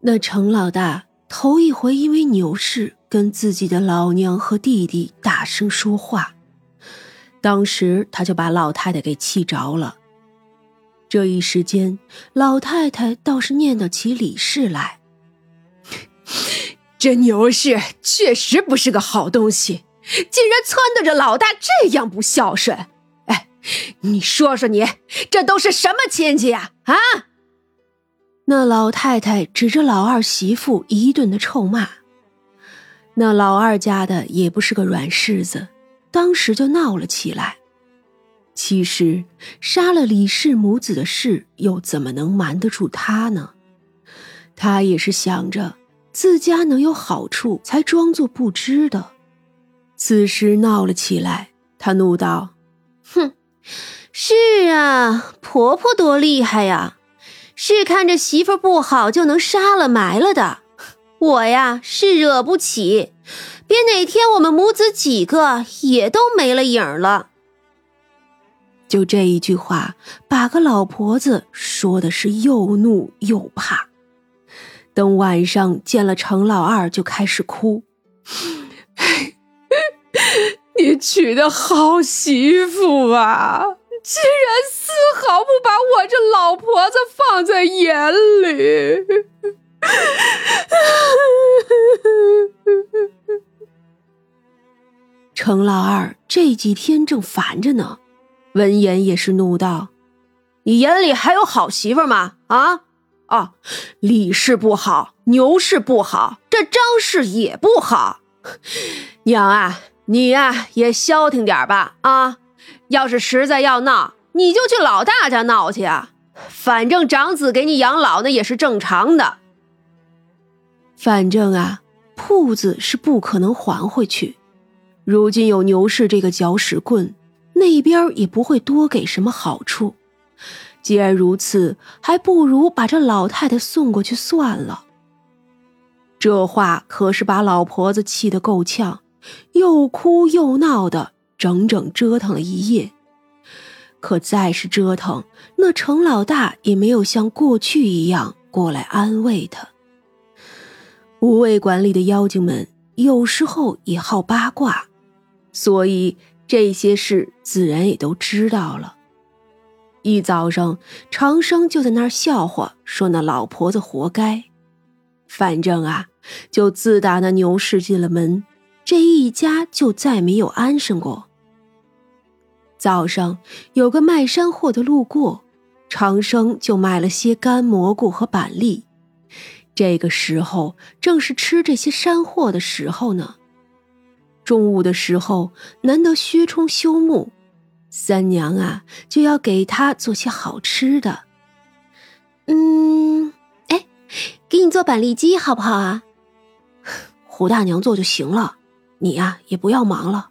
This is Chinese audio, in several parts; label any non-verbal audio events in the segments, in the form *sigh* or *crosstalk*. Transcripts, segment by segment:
那程老大头一回因为牛事跟自己的老娘和弟弟大声说话，当时他就把老太太给气着了。这一时间，老太太倒是念叨起李氏来。*laughs* 这牛氏确实不是个好东西，竟然撺掇着老大这样不孝顺。哎，你说说你，这都是什么亲戚呀？啊！那老太太指着老二媳妇一顿的臭骂。那老二家的也不是个软柿子，当时就闹了起来。其实杀了李氏母子的事，又怎么能瞒得住他呢？他也是想着自家能有好处，才装作不知的。此时闹了起来，他怒道：“哼，是啊，婆婆多厉害呀！”是看着媳妇不好就能杀了埋了的，我呀是惹不起，别哪天我们母子几个也都没了影了。就这一句话，把个老婆子说的是又怒又怕。等晚上见了程老二，就开始哭：“ *laughs* 你娶的好媳妇啊！”竟然丝毫不把我这老婆子放在眼里！*laughs* 程老二这几天正烦着呢，闻言也是怒道：“你眼里还有好媳妇吗？啊？哦，李氏不好，牛氏不好，这张氏也不好。娘啊，你呀也消停点吧！啊！”要是实在要闹，你就去老大家闹去啊！反正长子给你养老，那也是正常的。反正啊，铺子是不可能还回去。如今有牛氏这个搅屎棍，那边也不会多给什么好处。既然如此，还不如把这老太太送过去算了。这话可是把老婆子气得够呛，又哭又闹的。整整折腾了一夜，可再是折腾，那程老大也没有像过去一样过来安慰他。五味馆里的妖精们有时候也好八卦，所以这些事自然也都知道了。一早上，长生就在那儿笑话，说那老婆子活该。反正啊，就自打那牛氏进了门，这一家就再没有安生过。早上有个卖山货的路过，长生就买了些干蘑菇和板栗。这个时候正是吃这些山货的时候呢。中午的时候，难得薛冲休沐，三娘啊就要给他做些好吃的。嗯，哎，给你做板栗鸡好不好啊？*laughs* 胡大娘做就行了，你呀也不要忙了。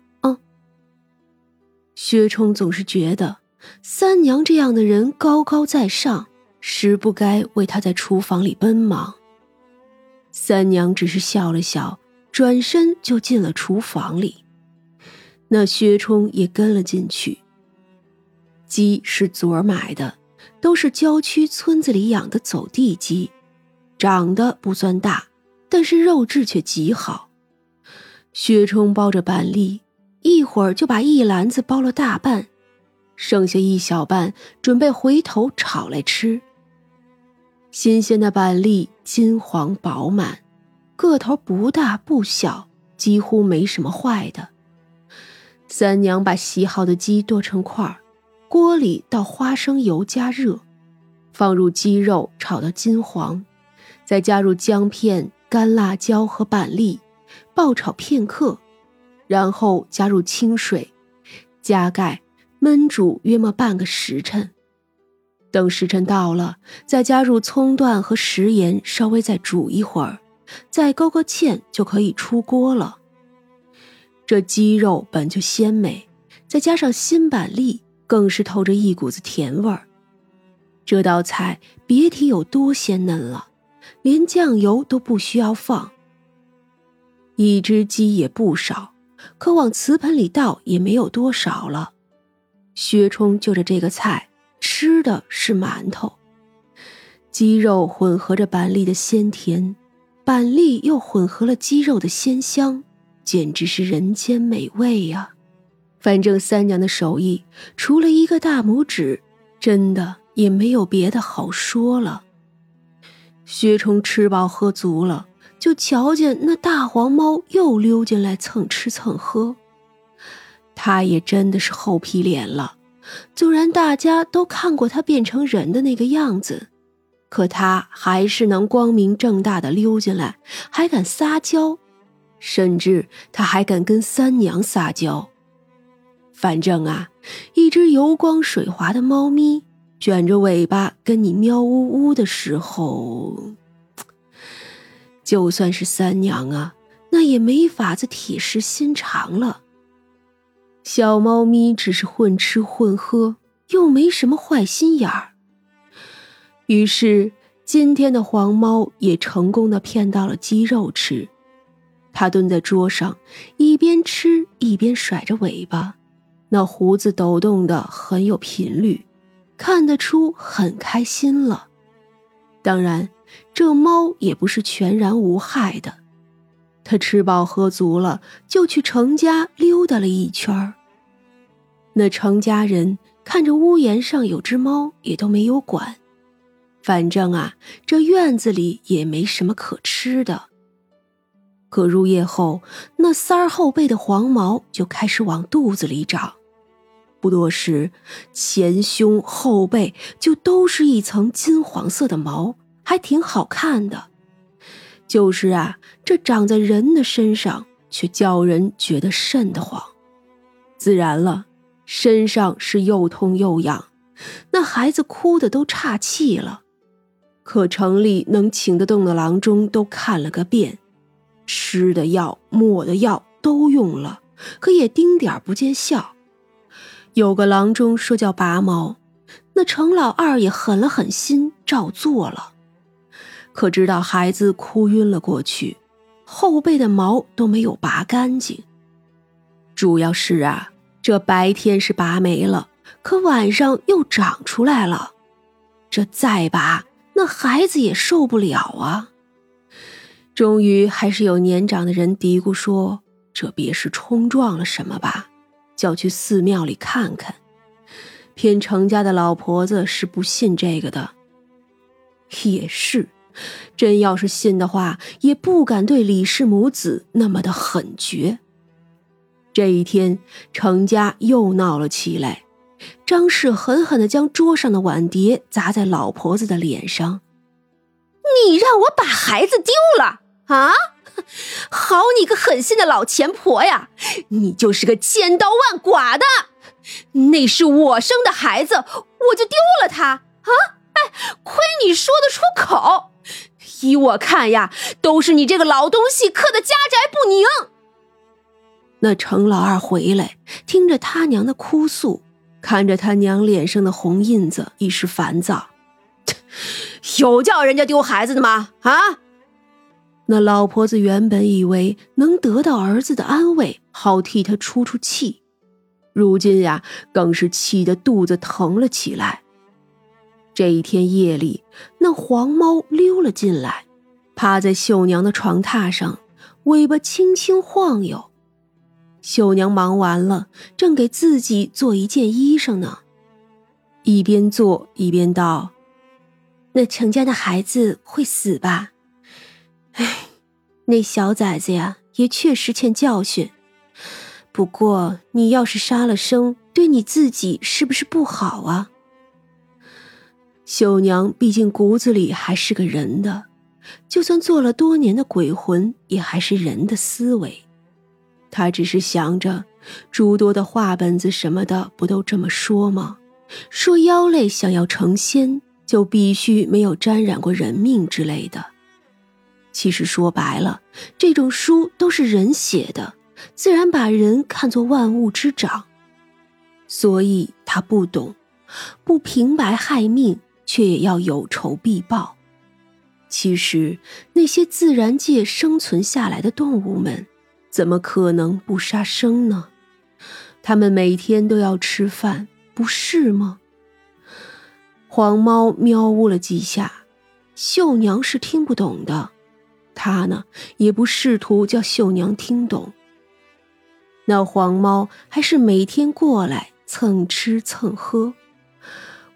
薛冲总是觉得三娘这样的人高高在上，实不该为他在厨房里奔忙。三娘只是笑了笑，转身就进了厨房里。那薛冲也跟了进去。鸡是昨儿买的，都是郊区村子里养的走地鸡，长得不算大，但是肉质却极好。薛冲包着板栗。一会儿就把一篮子包了大半，剩下一小半准备回头炒来吃。新鲜的板栗金黄饱满，个头不大不小，几乎没什么坏的。三娘把洗好的鸡剁成块锅里倒花生油加热，放入鸡肉炒到金黄，再加入姜片、干辣椒和板栗，爆炒片刻。然后加入清水，加盖焖煮约莫半个时辰。等时辰到了，再加入葱段和食盐，稍微再煮一会儿，再勾个芡就可以出锅了。这鸡肉本就鲜美，再加上新板栗，更是透着一股子甜味儿。这道菜别提有多鲜嫩了，连酱油都不需要放。一只鸡也不少。可往瓷盆里倒也没有多少了。薛冲就着这个菜吃的是馒头，鸡肉混合着板栗的鲜甜，板栗又混合了鸡肉的鲜香，简直是人间美味呀！反正三娘的手艺，除了一个大拇指，真的也没有别的好说了。薛冲吃饱喝足了，就瞧见那大黄猫又溜进来蹭吃蹭喝。他也真的是厚皮脸了，纵然大家都看过他变成人的那个样子，可他还是能光明正大的溜进来，还敢撒娇，甚至他还敢跟三娘撒娇。反正啊，一只油光水滑的猫咪。卷着尾巴跟你喵呜呜的时候，就算是三娘啊，那也没法子铁石心肠了。小猫咪只是混吃混喝，又没什么坏心眼儿。于是今天的黄猫也成功的骗到了鸡肉吃。它蹲在桌上，一边吃一边甩着尾巴，那胡子抖动的很有频率。看得出很开心了，当然，这猫也不是全然无害的。它吃饱喝足了，就去程家溜达了一圈那程家人看着屋檐上有只猫，也都没有管。反正啊，这院子里也没什么可吃的。可入夜后，那三儿后背的黄毛就开始往肚子里长。不多时，前胸后背就都是一层金黄色的毛，还挺好看的。就是啊，这长在人的身上，却叫人觉得瘆得慌。自然了，身上是又痛又痒，那孩子哭的都岔气了。可城里能请得动的郎中都看了个遍，吃的药、抹的药都用了，可也丁点不见效。有个郎中说叫拔毛，那程老二也狠了狠心，照做了。可直到孩子哭晕了过去，后背的毛都没有拔干净。主要是啊，这白天是拔没了，可晚上又长出来了。这再拔，那孩子也受不了啊。终于还是有年长的人嘀咕说：“这别是冲撞了什么吧？”叫去寺庙里看看，偏程家的老婆子是不信这个的。也是，真要是信的话，也不敢对李氏母子那么的狠绝。这一天，程家又闹了起来，张氏狠狠的将桌上的碗碟砸在老婆子的脸上：“你让我把孩子丢了啊！”好你个狠心的老钱婆呀！你就是个千刀万剐的，那是我生的孩子，我就丢了他啊！哎，亏你说得出口！依我看呀，都是你这个老东西刻的家宅不宁。那程老二回来，听着他娘的哭诉，看着他娘脸上的红印子，一时烦躁。*laughs* 有叫人家丢孩子的吗？啊！那老婆子原本以为能得到儿子的安慰，好替他出出气，如今呀，更是气得肚子疼了起来。这一天夜里，那黄猫溜了进来，趴在秀娘的床榻上，尾巴轻轻晃悠。秀娘忙完了，正给自己做一件衣裳呢，一边做一边道：“那程家的孩子会死吧？”唉，那小崽子呀，也确实欠教训。不过，你要是杀了生，对你自己是不是不好啊？秀娘毕竟骨子里还是个人的，就算做了多年的鬼魂，也还是人的思维。她只是想着，诸多的话本子什么的，不都这么说吗？说妖类想要成仙，就必须没有沾染过人命之类的。其实说白了，这种书都是人写的，自然把人看作万物之长。所以他不懂，不平白害命，却也要有仇必报。其实那些自然界生存下来的动物们，怎么可能不杀生呢？他们每天都要吃饭，不是吗？黄猫喵呜了几下。绣娘是听不懂的，他呢也不试图叫绣娘听懂。那黄猫还是每天过来蹭吃蹭喝，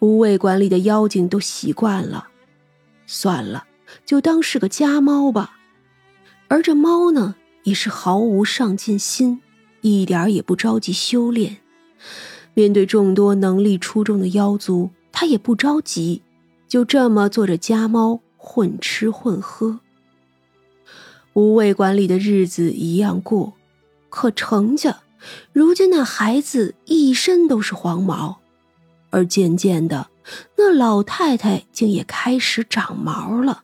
无畏馆里的妖精都习惯了，算了，就当是个家猫吧。而这猫呢，也是毫无上进心，一点也不着急修炼。面对众多能力出众的妖族，他也不着急，就这么做着家猫，混吃混喝。无畏馆里的日子一样过，可程家如今那孩子一身都是黄毛，而渐渐的，那老太太竟也开始长毛了。